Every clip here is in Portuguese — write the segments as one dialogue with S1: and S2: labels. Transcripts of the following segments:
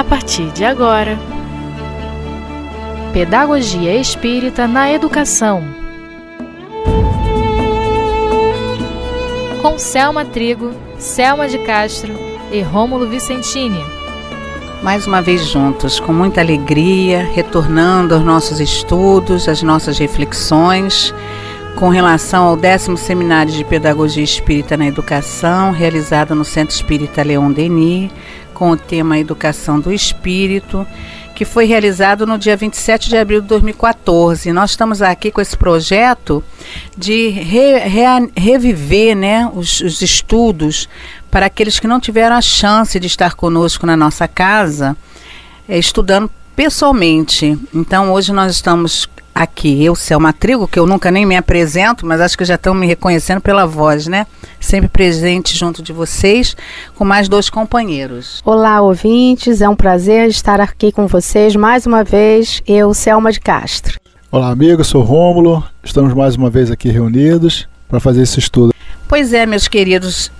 S1: a partir de agora. Pedagogia Espírita na Educação. Com Selma Trigo, Selma de Castro e Rômulo Vicentini.
S2: Mais uma vez juntos, com muita alegria, retornando aos nossos estudos, às nossas reflexões com relação ao décimo seminário de Pedagogia Espírita na Educação, realizado no Centro Espírita Leon Denis, com o tema Educação do Espírito, que foi realizado no dia 27 de abril de 2014. Nós estamos aqui com esse projeto de re, re, reviver né, os, os estudos para aqueles que não tiveram a chance de estar conosco na nossa casa, é, estudando pessoalmente. Então, hoje nós estamos aqui, eu, Selma Trigo, que eu nunca nem me apresento, mas acho que já estão me reconhecendo pela voz, né? Sempre presente junto de vocês, com mais dois companheiros.
S3: Olá, ouvintes, é um prazer estar aqui com vocês mais uma vez, eu, Selma de Castro.
S4: Olá, amigo, sou Rômulo, estamos mais uma vez aqui reunidos para fazer esse estudo.
S2: Pois é, meus queridos,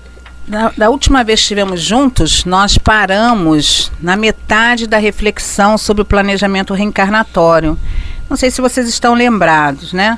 S2: da, da, última vez que estivemos juntos, nós paramos na metade da reflexão sobre o planejamento reencarnatório. Não sei se vocês estão lembrados, né?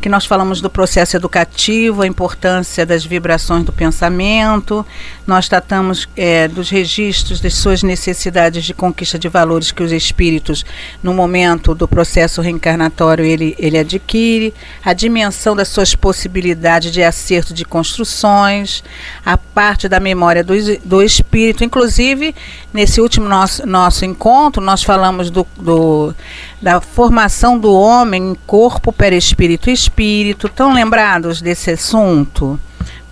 S2: Que nós falamos do processo educativo, a importância das vibrações do pensamento, nós tratamos é, dos registros das suas necessidades de conquista de valores que os espíritos, no momento do processo reencarnatório, ele, ele adquire, a dimensão das suas possibilidades de acerto de construções, a parte da memória do, do espírito, inclusive nesse último nosso, nosso encontro, nós falamos do, do da formação do homem em corpo, perispírito e espírito. Estão lembrados desse assunto?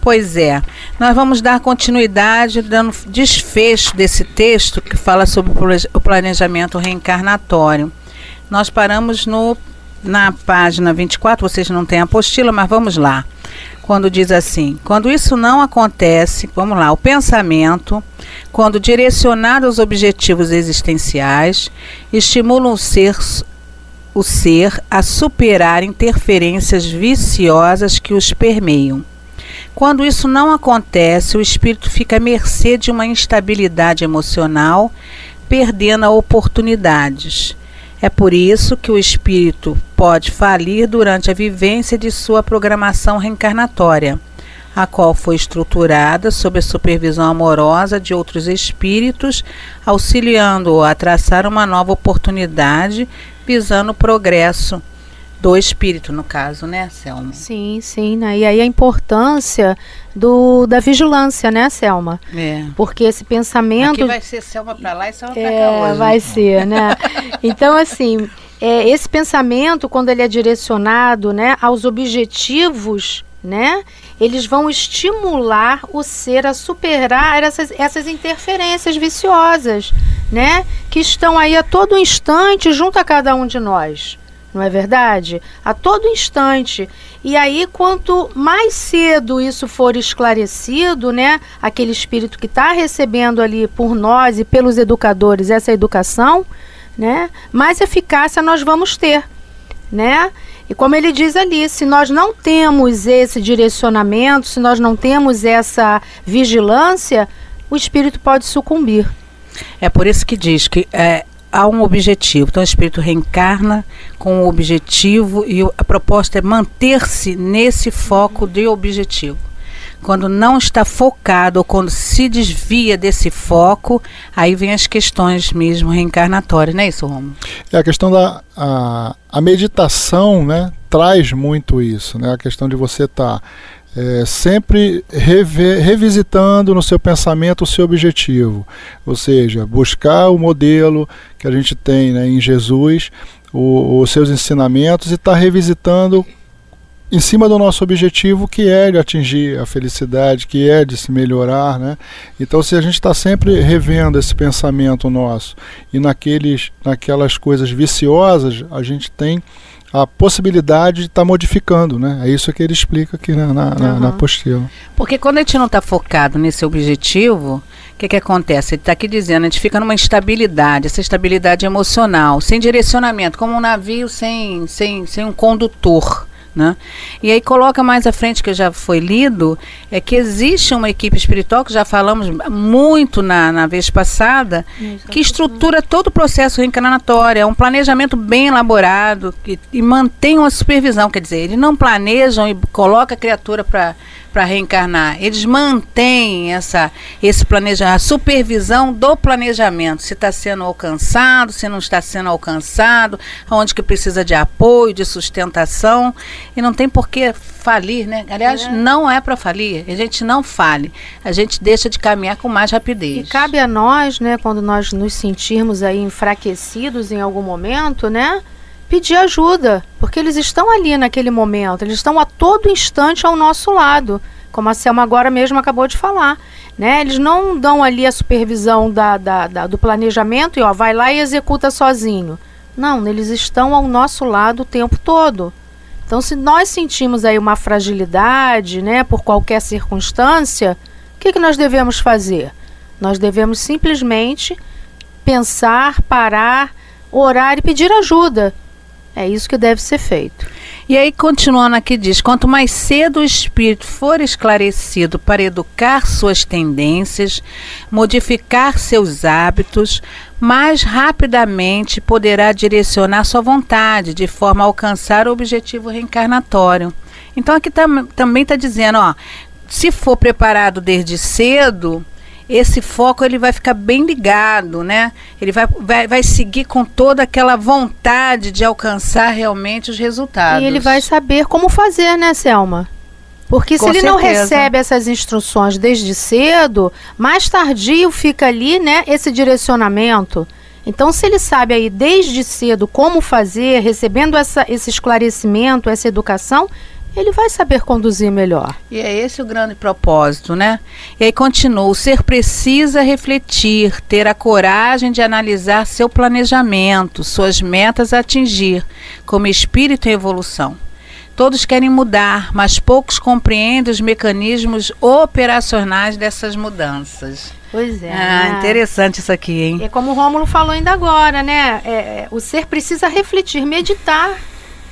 S2: Pois é, nós vamos dar continuidade, dando desfecho desse texto que fala sobre o planejamento reencarnatório. Nós paramos no, na página 24, vocês não têm apostila, mas vamos lá. Quando diz assim: quando isso não acontece, vamos lá, o pensamento, quando direcionado aos objetivos existenciais, estimula o ser o ser a superar interferências viciosas que os permeiam. Quando isso não acontece, o espírito fica à mercê de uma instabilidade emocional, perdendo oportunidades. É por isso que o espírito pode falir durante a vivência de sua programação reencarnatória, a qual foi estruturada sob a supervisão amorosa de outros espíritos, auxiliando-o a traçar uma nova oportunidade visando o progresso do espírito, no caso, né, Selma?
S3: Sim, sim, né? E aí a importância do, da vigilância, né, Selma?
S2: É.
S3: Porque esse pensamento. Aqui
S2: vai ser Selma para lá e Selma para
S3: é,
S2: cá hoje.
S3: Vai ser, né? então, assim, é, esse pensamento, quando ele é direcionado né, aos objetivos né? Eles vão estimular o ser a superar essas, essas interferências viciosas, né? Que estão aí a todo instante junto a cada um de nós. Não é verdade? A todo instante. E aí, quanto mais cedo isso for esclarecido, né? Aquele espírito que está recebendo ali por nós e pelos educadores essa educação, né? Mais eficácia nós vamos ter, né? E como ele diz ali, se nós não temos esse direcionamento, se nós não temos essa vigilância, o espírito pode sucumbir.
S2: É por isso que diz que é, há um objetivo. Então o espírito reencarna com um objetivo e a proposta é manter-se nesse foco de objetivo. Quando não está focado ou quando se desvia desse foco, aí vem as questões mesmo reencarnatórias, não é isso, Romo?
S4: É a questão da a, a meditação, né, traz muito isso, né? A questão de você estar tá, é, sempre rever, revisitando no seu pensamento o seu objetivo, ou seja, buscar o modelo que a gente tem né, em Jesus, os seus ensinamentos e estar tá revisitando em cima do nosso objetivo que é de atingir a felicidade, que é de se melhorar, né? Então se a gente está sempre revendo esse pensamento nosso e naqueles, naquelas coisas viciosas, a gente tem a possibilidade de estar tá modificando, né? É isso que ele explica aqui na, na, uhum. na apostila.
S2: Porque quando a gente não está focado nesse objetivo, o que, que acontece? Ele está aqui dizendo, a gente fica numa instabilidade, essa estabilidade emocional, sem direcionamento, como um navio sem, sem, sem um condutor Né? E aí coloca mais à frente, que já foi lido, é que existe uma equipe espiritual, que já falamos muito na, na vez passada, que estrutura todo o processo reencarnatório. É um planejamento bem elaborado que, e mantém uma supervisão. Quer dizer, eles não planejam e coloca a criatura para para reencarnar. Eles mantêm essa, esse planejamento, a supervisão do planejamento, se está sendo alcançado, se não está sendo alcançado, onde que precisa de apoio, de sustentação, e não tem por que falir, né? Aliás, é. não é para falir, a gente não fale, a gente deixa de caminhar com mais rapidez.
S3: E cabe a nós, né, quando nós nos sentirmos aí enfraquecidos em algum momento, né? Pedir ajuda, porque eles estão ali naquele momento, eles estão a todo instante ao nosso lado, como a Selma agora mesmo acabou de falar. Né? Eles não dão ali a supervisão da, da, da, do planejamento e ó, vai lá e executa sozinho. Não, eles estão ao nosso lado o tempo todo. Então, se nós sentimos aí uma fragilidade, né, por qualquer circunstância, o que, que nós devemos fazer? Nós devemos simplesmente pensar, parar, orar e pedir ajuda. É isso que deve ser feito.
S2: E aí, continuando aqui, diz: quanto mais cedo o espírito for esclarecido para educar suas tendências, modificar seus hábitos, mais rapidamente poderá direcionar sua vontade de forma a alcançar o objetivo reencarnatório. Então, aqui tam também está dizendo: ó, se for preparado desde cedo esse foco ele vai ficar bem ligado, né? Ele vai, vai, vai seguir com toda aquela vontade de alcançar realmente os resultados.
S3: E ele vai saber como fazer, né, Selma? Porque com se ele certeza. não recebe essas instruções desde cedo, mais tardio fica ali, né, esse direcionamento. Então, se ele sabe aí desde cedo como fazer, recebendo essa, esse esclarecimento, essa educação, ele vai saber conduzir melhor.
S2: E é esse o grande propósito, né? E aí continua: o ser precisa refletir, ter a coragem de analisar seu planejamento, suas metas a atingir, como espírito em evolução. Todos querem mudar, mas poucos compreendem os mecanismos operacionais dessas mudanças.
S3: Pois é.
S2: Ah, né? interessante isso aqui, hein?
S3: É como o Rômulo falou ainda agora, né? É, é o ser precisa refletir, meditar,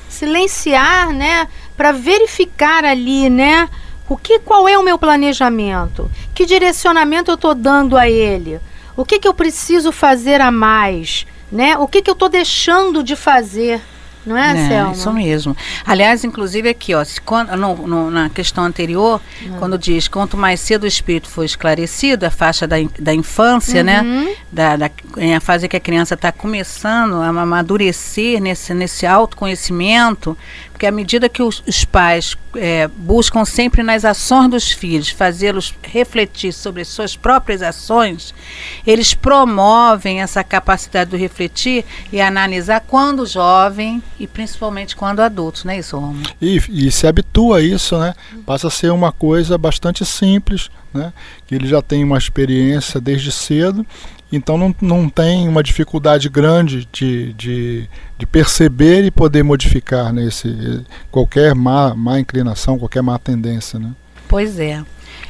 S3: silenciar, né? Para verificar ali, né? O que, qual é o meu planejamento? Que direcionamento eu estou dando a ele? O que, que eu preciso fazer a mais? Né? O que, que eu estou deixando de fazer? Não é, é Selma?
S2: Isso mesmo. Aliás, inclusive aqui, ó, se, quando, no, no, na questão anterior, uhum. quando diz quanto mais cedo o espírito for esclarecido, a faixa da, da infância, né? uhum. né? Da, da, em a fase que a criança está começando a amadurecer nesse, nesse autoconhecimento, porque à medida que os, os pais é, buscam sempre nas ações dos filhos fazê-los refletir sobre suas próprias ações, eles promovem essa capacidade de refletir e analisar quando jovem e principalmente quando adultos, não é isso, Romulo?
S4: E, e se habitua a isso, né? Passa a ser uma coisa bastante simples, né? Que ele já tem uma experiência desde cedo então não, não tem uma dificuldade grande de, de, de perceber e poder modificar né, qualquer má, má inclinação, qualquer má tendência. Né?
S2: Pois é.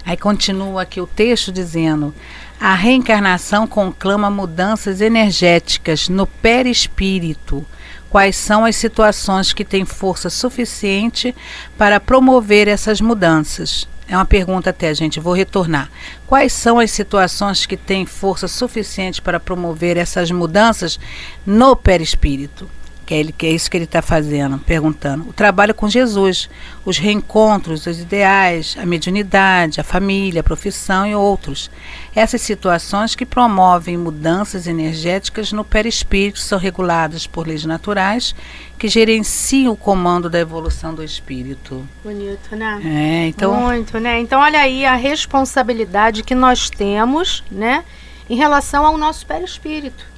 S2: Aí continua aqui o texto dizendo: a reencarnação conclama mudanças energéticas no perispírito. Quais são as situações que têm força suficiente para promover essas mudanças? É uma pergunta até, gente, vou retornar. Quais são as situações que têm força suficiente para promover essas mudanças no perispírito? Que é, ele, que é isso que ele está fazendo, perguntando. O trabalho com Jesus, os reencontros, os ideais, a mediunidade, a família, a profissão e outros. Essas situações que promovem mudanças energéticas no perispírito são reguladas por leis naturais que gerenciam o comando da evolução do espírito.
S3: Bonito, né?
S2: É, então.
S3: Muito, né? Então, olha aí a responsabilidade que nós temos, né, em relação ao nosso perispírito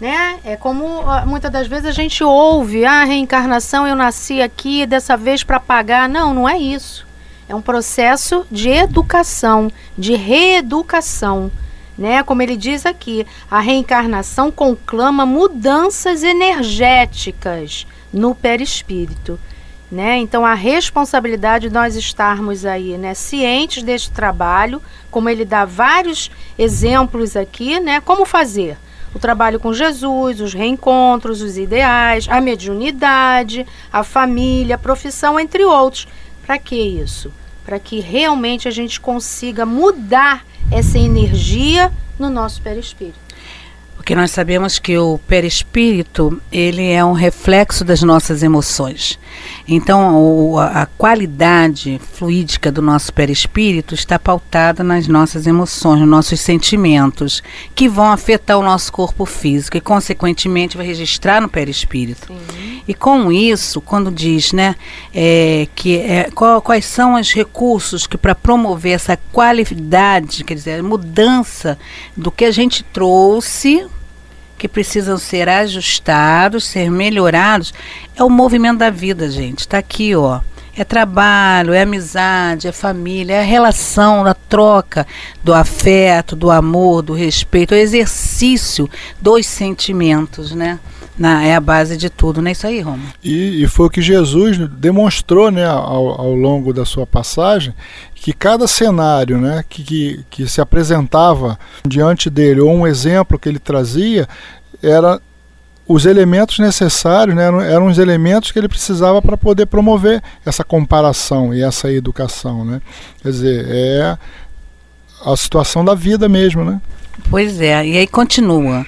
S3: né? É como muitas das vezes a gente ouve, ah, reencarnação, eu nasci aqui dessa vez para pagar. Não, não é isso. É um processo de educação, de reeducação, né? Como ele diz aqui, a reencarnação conclama mudanças energéticas no perispírito. Né? Então a responsabilidade de nós estarmos aí, né, cientes deste trabalho, como ele dá vários exemplos aqui, né, como fazer? O trabalho com Jesus, os reencontros, os ideais, a mediunidade, a família, a profissão, entre outros. Para que isso? Para que realmente a gente consiga mudar essa energia no nosso perispírito
S2: porque nós sabemos que o perispírito ele é um reflexo das nossas emoções. Então, o, a qualidade fluídica do nosso perispírito está pautada nas nossas emoções, nos nossos sentimentos, que vão afetar o nosso corpo físico e, consequentemente, vai registrar no perispírito. Sim. E com isso, quando diz, né, é, que é, qual, quais são os recursos que para promover essa qualidade, quer dizer, mudança do que a gente trouxe que precisam ser ajustados, ser melhorados, é o movimento da vida, gente. Está aqui, ó. É trabalho, é amizade, é família, é a relação, a troca do afeto, do amor, do respeito, é o exercício dos sentimentos, né? É a base de tudo, não é isso aí, Roma?
S4: E, e foi o que Jesus demonstrou né, ao, ao longo da sua passagem, que cada cenário né, que, que, que se apresentava diante dele, ou um exemplo que ele trazia, era os elementos necessários, né, eram, eram os elementos que ele precisava para poder promover essa comparação e essa educação. Né? Quer dizer, é a situação da vida mesmo, né?
S2: Pois é, e aí continua.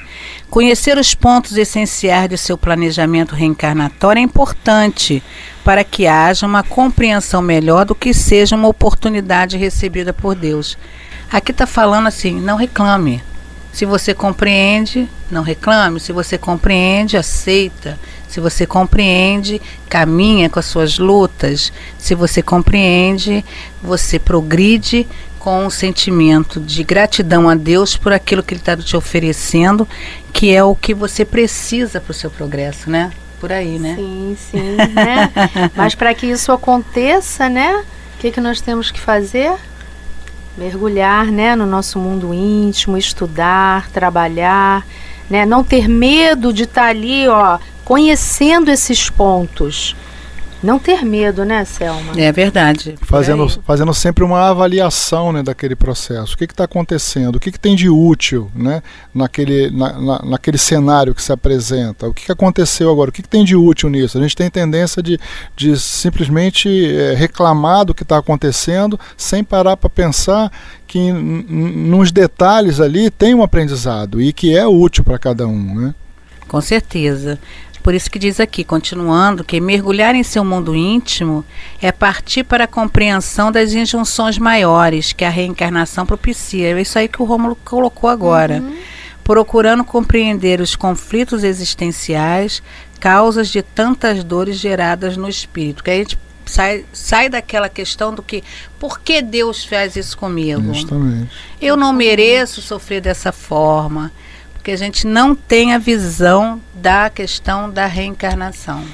S2: Conhecer os pontos essenciais de seu planejamento reencarnatório é importante para que haja uma compreensão melhor do que seja uma oportunidade recebida por Deus. Aqui está falando assim: não reclame. Se você compreende, não reclame. Se você compreende, aceita. Se você compreende, caminha com as suas lutas. Se você compreende, você progride com um sentimento de gratidão a Deus por aquilo que Ele está te oferecendo, que é o que você precisa para o seu progresso, né? Por aí, né?
S3: Sim, sim. Né? Mas para que isso aconteça, né? O que, que nós temos que fazer? Mergulhar né, no nosso mundo íntimo, estudar, trabalhar, né? não ter medo de estar tá ali, ó, conhecendo esses pontos não ter medo, né, Selma?
S2: É verdade.
S4: Fazendo, fazendo sempre uma avaliação né, daquele processo. O que está acontecendo? O que, que, tem de útil né, naquele, na, na, naquele cenário que se apresenta? O que, que aconteceu agora? O que, que, tem de útil nisso? A gente tem tendência de, de simplesmente é, reclamar do que está acontecendo sem parar para pensar que nos detalhes ali tem um aprendizado e que é útil para cada um. Né?
S2: Com certeza. Por isso que diz aqui, continuando, que mergulhar em seu mundo íntimo é partir para a compreensão das injunções maiores que a reencarnação propicia. É isso aí que o Rômulo colocou agora. Uhum. Procurando compreender os conflitos existenciais, causas de tantas dores geradas no espírito. Que a gente sai, sai daquela questão do que por que Deus faz isso comigo?
S4: Justamente.
S2: Eu não mereço sofrer dessa forma porque a gente não tem a visão da questão da reencarnação.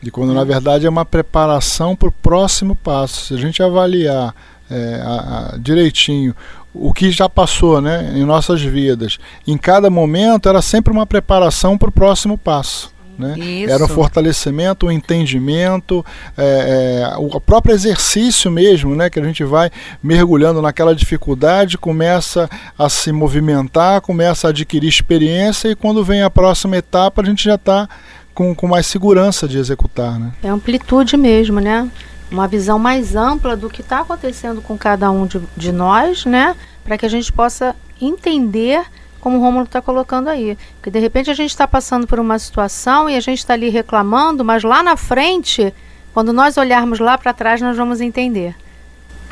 S4: E quando na verdade é uma preparação para o próximo passo. Se a gente avaliar é, a, a, direitinho o que já passou né, em nossas vidas, em cada momento era sempre uma preparação para o próximo passo. Né? Era um fortalecimento, um entendimento, é, é, o próprio exercício mesmo, né? que a gente vai mergulhando naquela dificuldade, começa a se movimentar, começa a adquirir experiência e quando vem a próxima etapa a gente já está com, com mais segurança de executar. Né?
S3: É amplitude mesmo, né? Uma visão mais ampla do que está acontecendo com cada um de, de nós, né? Para que a gente possa entender como o Romulo está colocando aí. Porque de repente a gente está passando por uma situação e a gente está ali reclamando, mas lá na frente, quando nós olharmos lá para trás, nós vamos entender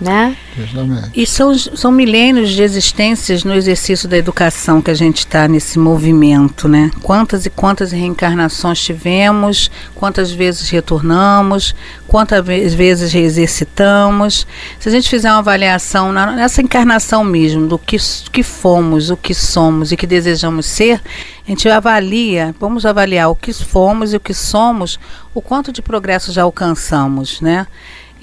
S3: né?
S2: E são, são milênios de existências no exercício da educação que a gente está nesse movimento, né? Quantas e quantas reencarnações tivemos, quantas vezes retornamos, quantas vezes exercitamos. Se a gente fizer uma avaliação na, nessa encarnação mesmo, do que, que fomos, o que somos e que desejamos ser, a gente avalia, vamos avaliar o que fomos e o que somos, o quanto de progresso já alcançamos, né?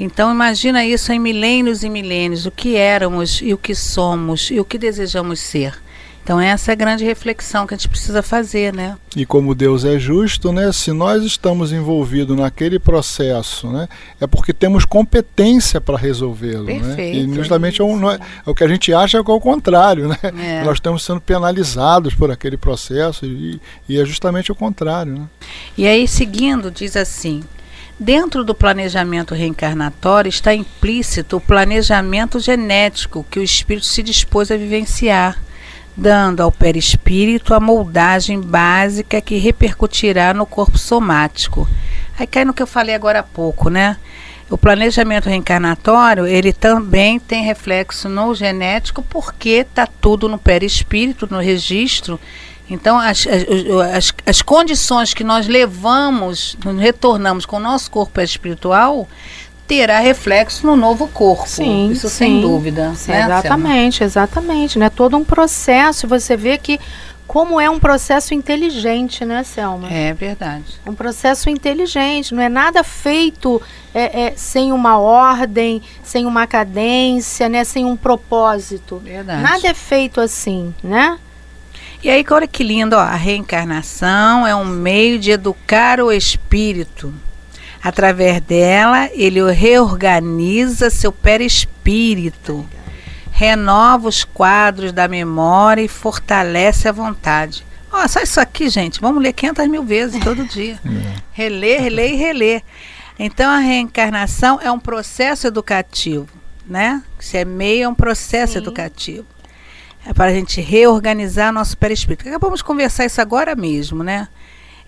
S2: Então imagina isso em milênios e milênios, o que éramos e o que somos e o que desejamos ser. Então essa é a grande reflexão que a gente precisa fazer, né?
S4: E como Deus é justo, né? Se nós estamos envolvidos naquele processo, né? É porque temos competência para resolvê-lo, né? E justamente é, um, é, é, o que a gente acha é o contrário, né? É. Nós estamos sendo penalizados por aquele processo e, e é justamente o contrário, né?
S2: E aí seguindo diz assim: Dentro do planejamento reencarnatório está implícito o planejamento genético que o espírito se dispôs a vivenciar dando ao perispírito a moldagem básica que repercutirá no corpo somático. Aí cai no que eu falei agora há pouco, né? O planejamento reencarnatório, ele também tem reflexo no genético, porque está tudo no perispírito, no registro. Então, as, as, as, condições que nós levamos, retornamos com o nosso corpo espiritual, terá reflexo no novo corpo. Sim, Isso sim, sem dúvida.
S3: Sim, né, exatamente, Selma? exatamente. Né? Todo um processo, você vê que como é um processo inteligente, né, Selma?
S2: É verdade.
S3: Um processo inteligente, não é nada feito é, é, sem uma ordem, sem uma cadência, né, sem um propósito. Verdade. Nada é feito assim, né?
S2: E aí, olha que lindo, ó, a reencarnação é um meio de educar o espírito Através dela, ele reorganiza seu perispírito, renova os quadros da memória e fortalece a vontade. Olha só isso aqui, gente. Vamos ler 500 mil vezes todo dia. É. Reler, reler e reler. Então, a reencarnação é um processo educativo, né? Se é meio, é um processo Sim. educativo. É para a gente reorganizar nosso perispírito. Acabamos de conversar isso agora mesmo, né?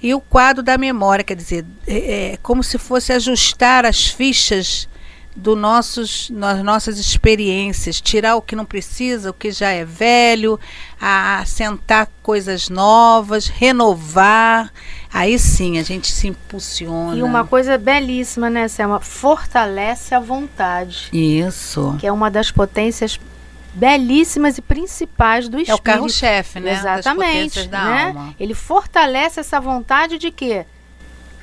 S2: E o quadro da memória, quer dizer, é, é como se fosse ajustar as fichas do nossos, nas nossas experiências, tirar o que não precisa, o que já é velho, assentar coisas novas, renovar. Aí sim a gente se impulsiona.
S3: E uma coisa belíssima, né, Selma? Fortalece a vontade.
S2: Isso.
S3: Que é uma das potências belíssimas e principais do espírito. É o
S2: carro-chefe, né?
S3: Exatamente. né? Ele fortalece essa vontade de quê?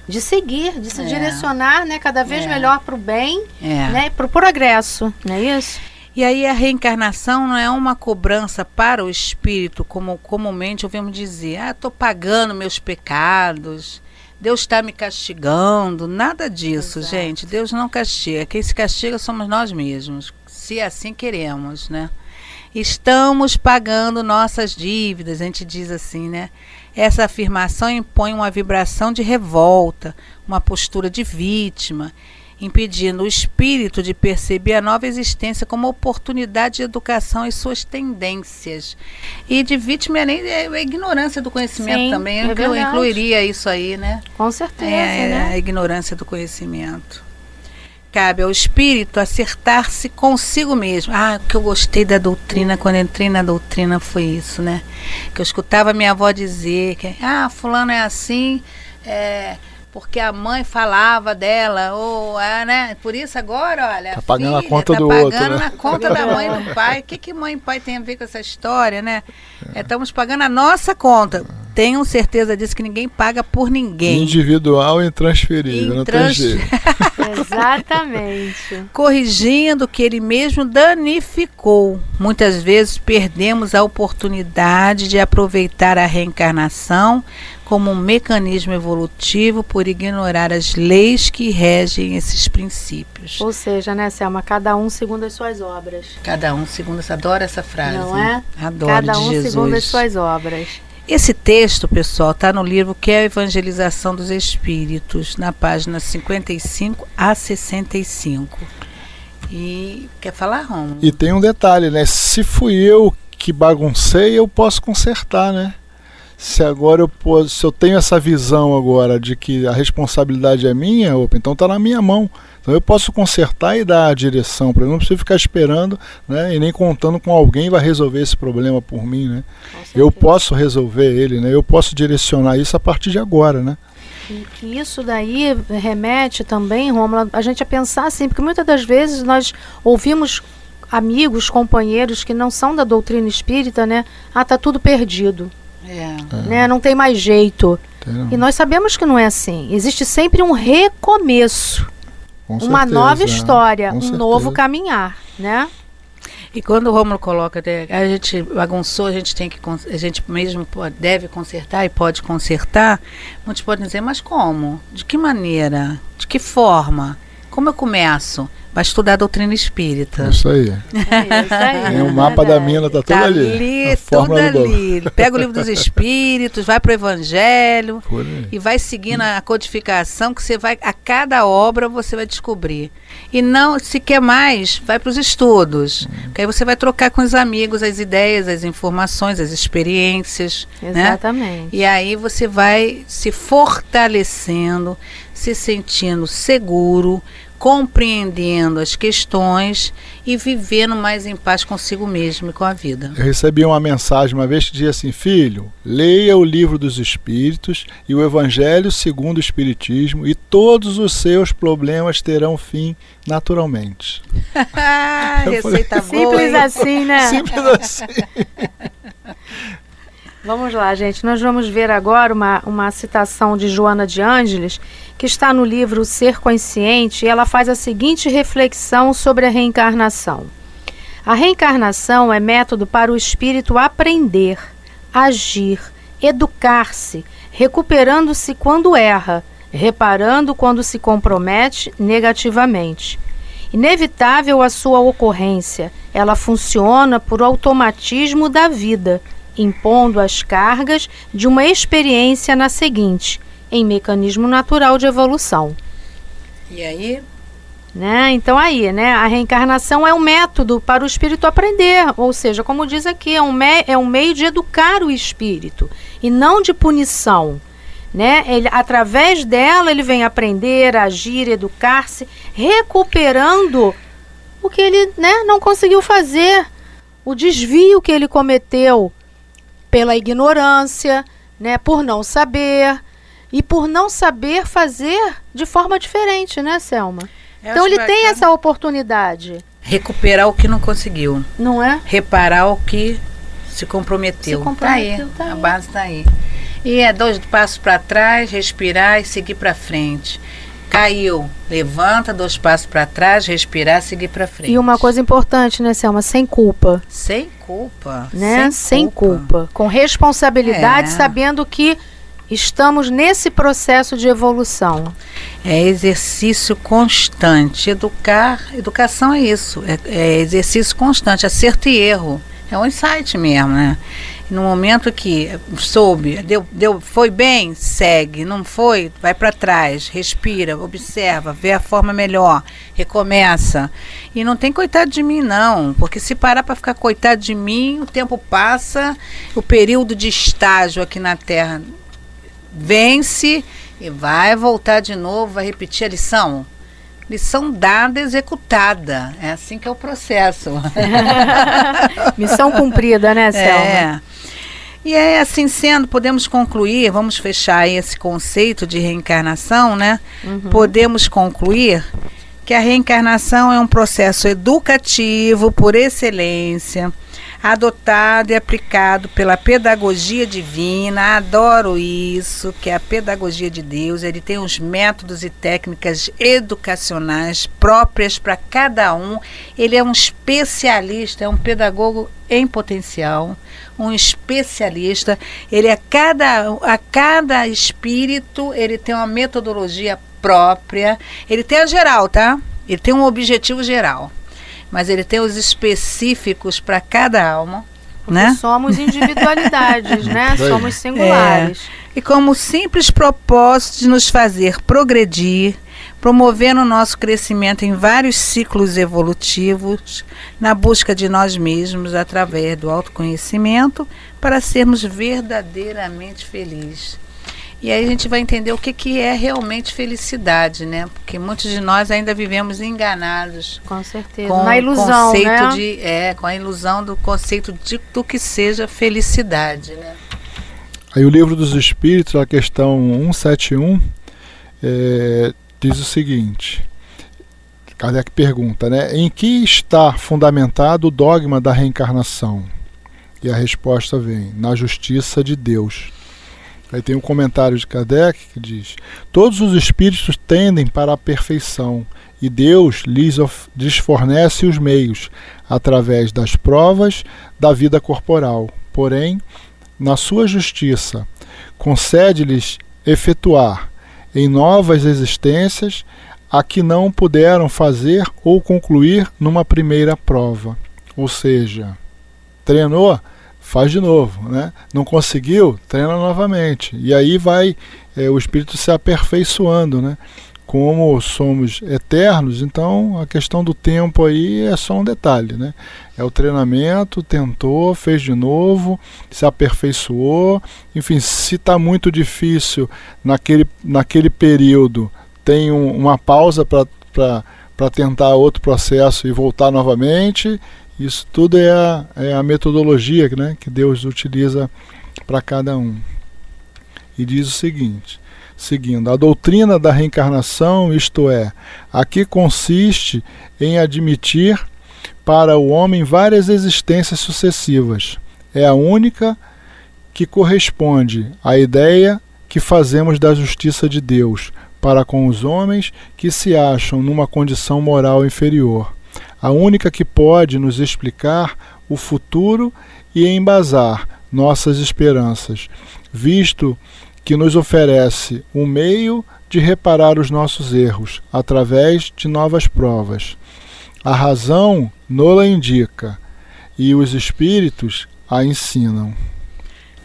S3: De seguir, de se é. direcionar né, cada vez é. melhor para o bem, é. né, para o progresso, não é isso?
S2: E aí a reencarnação não é uma cobrança para o espírito, como comumente ouvimos dizer, ah, estou pagando meus pecados, Deus está me castigando, nada disso, Exato. gente. Deus não castiga. Quem se castiga somos nós mesmos, se assim queremos, né? Estamos pagando nossas dívidas, a gente diz assim, né? Essa afirmação impõe uma vibração de revolta, uma postura de vítima, impedindo o espírito de perceber a nova existência como oportunidade de educação e suas tendências. E de vítima é nem é a ignorância do conhecimento Sim, também. Eu é incluiria isso aí, né?
S3: Com certeza.
S2: É,
S3: né?
S2: a ignorância do conhecimento. Cabe ao espírito acertar-se consigo mesmo. Ah, o que eu gostei da doutrina quando entrei na doutrina foi isso, né? Que eu escutava minha avó dizer que, ah, fulano é assim, é, porque a mãe falava dela, ou ah, né? Por isso agora, olha,
S4: tá pagando filha, a conta
S2: tá
S4: do
S2: pagando
S4: outro, né?
S2: na conta da mãe e do pai. O que que mãe e pai tem a ver com essa história, né? É. Estamos pagando a nossa conta. Tenham certeza disso que ninguém paga por ninguém.
S4: Individual e intransferível, não trans... tem jeito.
S3: Exatamente.
S2: Corrigindo o que ele mesmo danificou. Muitas vezes perdemos a oportunidade de aproveitar a reencarnação como um mecanismo evolutivo por ignorar as leis que regem esses princípios.
S3: Ou seja, né, Selma, cada um segundo as suas obras.
S2: Cada um segundo, adoro essa frase.
S3: Não é?
S2: Adoro
S3: Cada um
S2: Jesus.
S3: segundo as suas obras.
S2: Esse texto, pessoal, está no livro que é a Evangelização dos Espíritos, na página 55 a 65. E quer falar, Rom?
S4: E tem um detalhe, né? Se fui eu que baguncei, eu posso consertar, né? Se agora eu posso, se eu tenho essa visão agora de que a responsabilidade é minha, opa, então está na minha mão. Então eu posso consertar e dar a direção para não preciso ficar esperando, né, e nem contando com alguém vai resolver esse problema por mim, né? Eu posso resolver ele, né? Eu posso direcionar isso a partir de agora, né?
S3: que isso daí remete também, Romulo, a gente a pensar assim, porque muitas das vezes nós ouvimos amigos, companheiros que não são da doutrina espírita, né? Ah, tá tudo perdido. É. Né? Não tem mais jeito. Tem e nós sabemos que não é assim. Existe sempre um recomeço. Com uma certeza, nova história, um certeza. novo caminhar, né?
S2: E quando o Romulo coloca, a gente bagunçou, a gente tem que a gente mesmo deve consertar e pode consertar. Muitos podem dizer, mas como? De que maneira? De que forma? Como eu começo? Vai estudar a doutrina espírita.
S4: Isso aí. É isso aí. Tem o mapa da mina, tá tudo
S2: tá
S4: ali.
S2: ali tudo ali. Pega o livro dos espíritos, vai para o evangelho e vai seguindo a codificação que você vai, a cada obra você vai descobrir. E não, se quer mais, vai para os estudos. Hum. Porque aí você vai trocar com os amigos as ideias, as informações, as experiências.
S3: Né? Exatamente. Né?
S2: E aí você vai se fortalecendo, se sentindo seguro, compreendendo as questões e vivendo mais em paz consigo mesmo e com a vida.
S4: Eu recebi uma mensagem uma vez que dizia assim: Filho, leia o livro dos Espíritos e o Evangelho segundo o Espiritismo, e todos os seus problemas terão fim naturalmente.
S2: Receita
S3: falei, boa. Simples assim, né?
S4: Simples assim.
S3: Vamos lá, gente. Nós vamos ver agora uma, uma citação de Joana de Ângeles, que está no livro Ser Consciente, e ela faz a seguinte reflexão sobre a reencarnação. A reencarnação é método para o espírito aprender, agir, educar-se, recuperando-se quando erra, reparando quando se compromete negativamente. Inevitável a sua ocorrência, ela funciona por automatismo da vida impondo as cargas de uma experiência na seguinte, em mecanismo natural de evolução.
S2: E aí?
S3: Né? Então aí, né? A reencarnação é um método para o espírito aprender, ou seja, como diz aqui, é um, me é um meio de educar o espírito e não de punição. Né? Ele, através dela ele vem aprender, agir, educar-se, recuperando o que ele né, não conseguiu fazer, o desvio que ele cometeu, pela ignorância, né, por não saber e por não saber fazer de forma diferente, né, Selma? Eu então ele tem essa oportunidade.
S2: Recuperar o que não conseguiu.
S3: Não é?
S2: Reparar o que se comprometeu.
S3: Se comprometeu
S2: tá aí. Tá a base está aí. E é dois passos para trás, respirar e seguir para frente. Caiu, levanta, dois passos para trás, respirar, seguir para frente.
S3: E uma coisa importante, né, Selma? Sem culpa.
S2: Sem culpa.
S3: Né? Sem, Sem culpa. culpa. Com responsabilidade, é. sabendo que estamos nesse processo de evolução.
S2: É exercício constante. Educar, educação é isso. É, é exercício constante, acerto e erro. É um insight mesmo, né? No momento que soube, deu, deu, foi bem, segue. Não foi, vai para trás, respira, observa, vê a forma melhor, recomeça. E não tem coitado de mim, não, porque se parar para ficar coitado de mim, o tempo passa, o período de estágio aqui na Terra vence e vai voltar de novo, vai repetir a lição lição dada, executada. É assim que é o processo.
S3: Missão cumprida, né, Selma?
S2: É. E é assim sendo, podemos concluir, vamos fechar esse conceito de reencarnação, né? Uhum. Podemos concluir que a reencarnação é um processo educativo por excelência adotado e aplicado pela pedagogia divina. Adoro isso, que é a pedagogia de Deus. Ele tem os métodos e técnicas educacionais próprias para cada um. Ele é um especialista, é um pedagogo em potencial, um especialista. Ele a cada a cada espírito, ele tem uma metodologia própria. Ele tem a geral, tá? Ele tem um objetivo geral mas ele tem os específicos para cada alma.
S3: Porque né? somos individualidades, né? Somos singulares.
S2: É. E como simples propósito de nos fazer progredir, promovendo o nosso crescimento em vários ciclos evolutivos, na busca de nós mesmos através do autoconhecimento, para sermos verdadeiramente felizes. E aí a gente vai entender o que, que é realmente felicidade, né? Porque muitos de nós ainda vivemos enganados.
S3: Com certeza. Com Na ilusão,
S2: conceito
S3: né?
S2: de, é, com a ilusão do conceito de, do que seja felicidade, né?
S4: Aí o livro dos Espíritos, a questão 171, é, diz o seguinte. Kardec pergunta, né? Em que está fundamentado o dogma da reencarnação? E a resposta vem: na justiça de Deus Aí tem um comentário de Kardec que diz: Todos os espíritos tendem para a perfeição e Deus lhes, fornece os meios através das provas da vida corporal. Porém, na sua justiça, concede-lhes efetuar em novas existências a que não puderam fazer ou concluir numa primeira prova. Ou seja, treinou, faz de novo, né? Não conseguiu, treina novamente. E aí vai é, o espírito se aperfeiçoando, né? Como somos eternos, então a questão do tempo aí é só um detalhe, né? É o treinamento, tentou, fez de novo, se aperfeiçoou. Enfim, se está muito difícil naquele, naquele período, tem um, uma pausa para tentar outro processo e voltar novamente isso tudo é a, é a metodologia né, que Deus utiliza para cada um. E diz o seguinte: seguindo, a doutrina da reencarnação, isto é, a que consiste em admitir para o homem várias existências sucessivas, é a única que corresponde à ideia que fazemos da justiça de Deus para com os homens que se acham numa condição moral inferior a única que pode nos explicar o futuro e embasar nossas esperanças, visto que nos oferece o um meio de reparar os nossos erros através de novas provas. A razão nola indica e os espíritos a ensinam.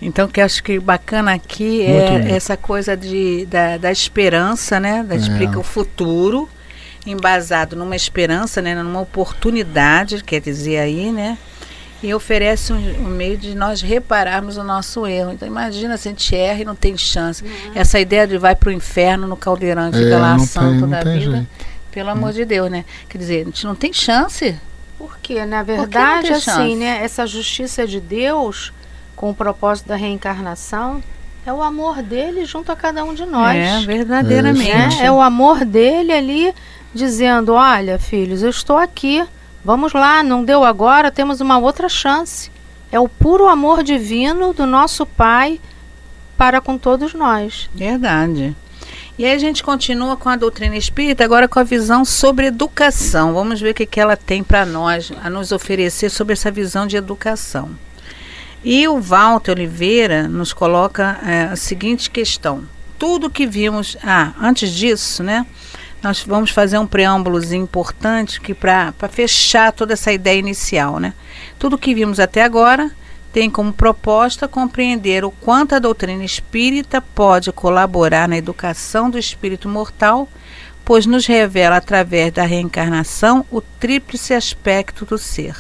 S2: Então, o que acho que bacana aqui é essa coisa de, da, da esperança, né? Da explica é. o futuro embasado numa esperança, né, numa oportunidade, quer dizer aí, né? E oferece um, um, meio de nós repararmos o nosso erro. Então imagina se a gente erra e não tem chance. Uhum. Essa ideia de vai para o inferno no caldeirão de é, lá santo da vida. Jeito. Pelo amor de Deus, né? Quer dizer, a gente não tem chance.
S3: Porque, na verdade, assim, né? Essa justiça de Deus, com o propósito da reencarnação, é o amor dele junto a cada um de nós.
S2: É, verdadeiramente.
S3: É, é o amor dele ali dizendo: Olha, filhos, eu estou aqui, vamos lá, não deu agora, temos uma outra chance. É o puro amor divino do nosso Pai para com todos nós.
S2: Verdade. E aí a gente continua com a doutrina espírita, agora com a visão sobre educação. Vamos ver o que, que ela tem para nós, a nos oferecer sobre essa visão de educação. E o Walter Oliveira nos coloca é, a seguinte questão. Tudo que vimos. Ah, antes disso, né? Nós vamos fazer um preâmbulozinho importante que para fechar toda essa ideia inicial, né? Tudo que vimos até agora tem como proposta compreender o quanto a doutrina espírita pode colaborar na educação do espírito mortal, pois nos revela através da reencarnação o tríplice aspecto do ser.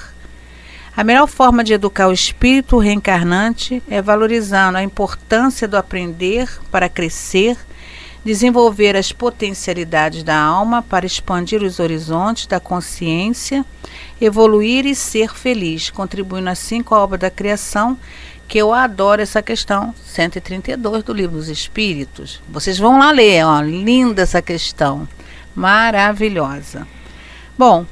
S2: A melhor forma de educar o espírito reencarnante é valorizando a importância do aprender para crescer desenvolver as potencialidades da alma para expandir os horizontes da consciência, evoluir e ser feliz, contribuindo assim com a obra da criação, que eu adoro essa questão 132 do Livro dos Espíritos. Vocês vão lá ler, ó, linda essa questão, maravilhosa. Bom,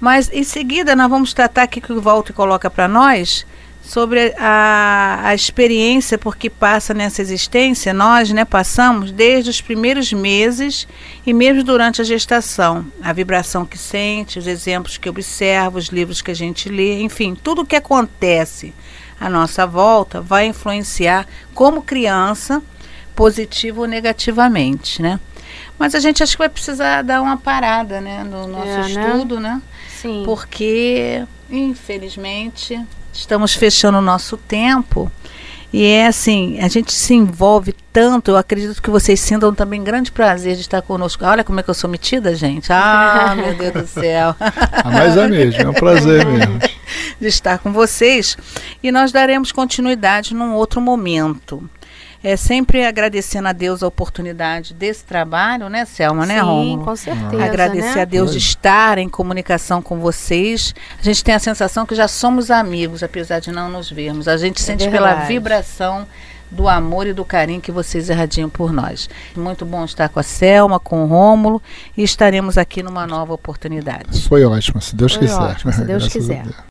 S2: mas em seguida nós vamos tratar aqui que o Walter coloca para nós sobre a, a experiência porque passa nessa existência, nós né, passamos desde os primeiros meses e mesmo durante a gestação. A vibração que sente, os exemplos que observa, os livros que a gente lê, enfim, tudo o que acontece à nossa volta vai influenciar como criança, positivo ou negativamente, né? Mas a gente acho que vai precisar dar uma parada, né, no nosso é, né? estudo, né? né? Sim. Porque, infelizmente, estamos fechando o nosso tempo. E é assim, a gente se envolve tanto, eu acredito que vocês sintam também grande prazer de estar conosco. Olha como é que eu sou metida, gente. Ah, meu Deus do céu.
S4: Ah, mas é mesmo, é um prazer mesmo.
S2: De estar com vocês. E nós daremos continuidade num outro momento. É sempre agradecendo a Deus a oportunidade desse trabalho, né, Selma, né,
S3: Sim,
S2: Romulo?
S3: com certeza.
S2: Agradecer
S3: né?
S2: a Deus de estar em comunicação com vocês. A gente tem a sensação que já somos amigos, apesar de não nos vermos. A gente é sente verdade. pela vibração do amor e do carinho que vocês irradiam por nós. Muito bom estar com a Selma, com o Rômulo e estaremos aqui numa nova oportunidade.
S4: Foi ótimo, se Deus
S3: Foi
S4: quiser.
S3: Ótimo, se Deus quiser.